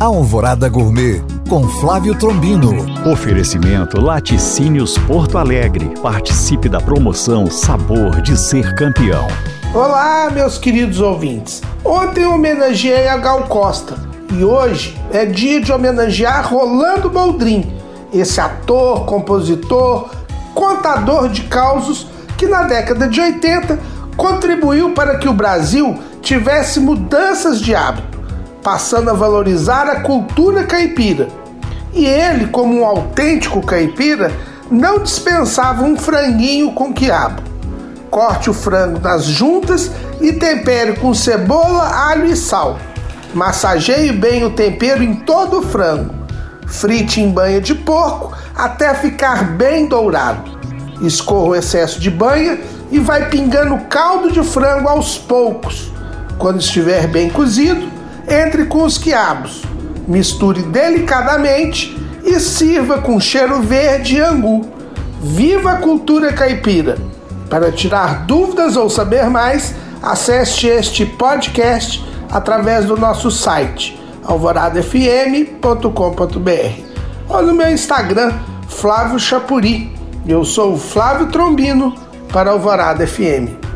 Alvorada Gourmet com Flávio Trombino. Oferecimento Laticínios Porto Alegre. Participe da promoção Sabor de Ser Campeão. Olá, meus queridos ouvintes. Ontem homenageei a Gal Costa e hoje é dia de homenagear Rolando Boldrin, esse ator, compositor, contador de causos que na década de 80 contribuiu para que o Brasil tivesse mudanças de hábito, passando a valorizar a cultura caipira. E ele, como um autêntico caipira, não dispensava um franguinho com quiabo. Corte o frango nas juntas e tempere com cebola, alho e sal. Massageie bem o tempero em todo o frango. Frite em banha de porco até ficar bem dourado. Escorra o excesso de banha e vai pingando caldo de frango aos poucos. Quando estiver bem cozido, entre com os quiabos. Misture delicadamente e sirva com cheiro verde e angu. Viva a cultura caipira! Para tirar dúvidas ou saber mais, acesse este podcast através do nosso site alvoradafm.com.br ou no meu Instagram, Flávio Chapuri. Eu sou o Flávio Trombino para Alvorada FM.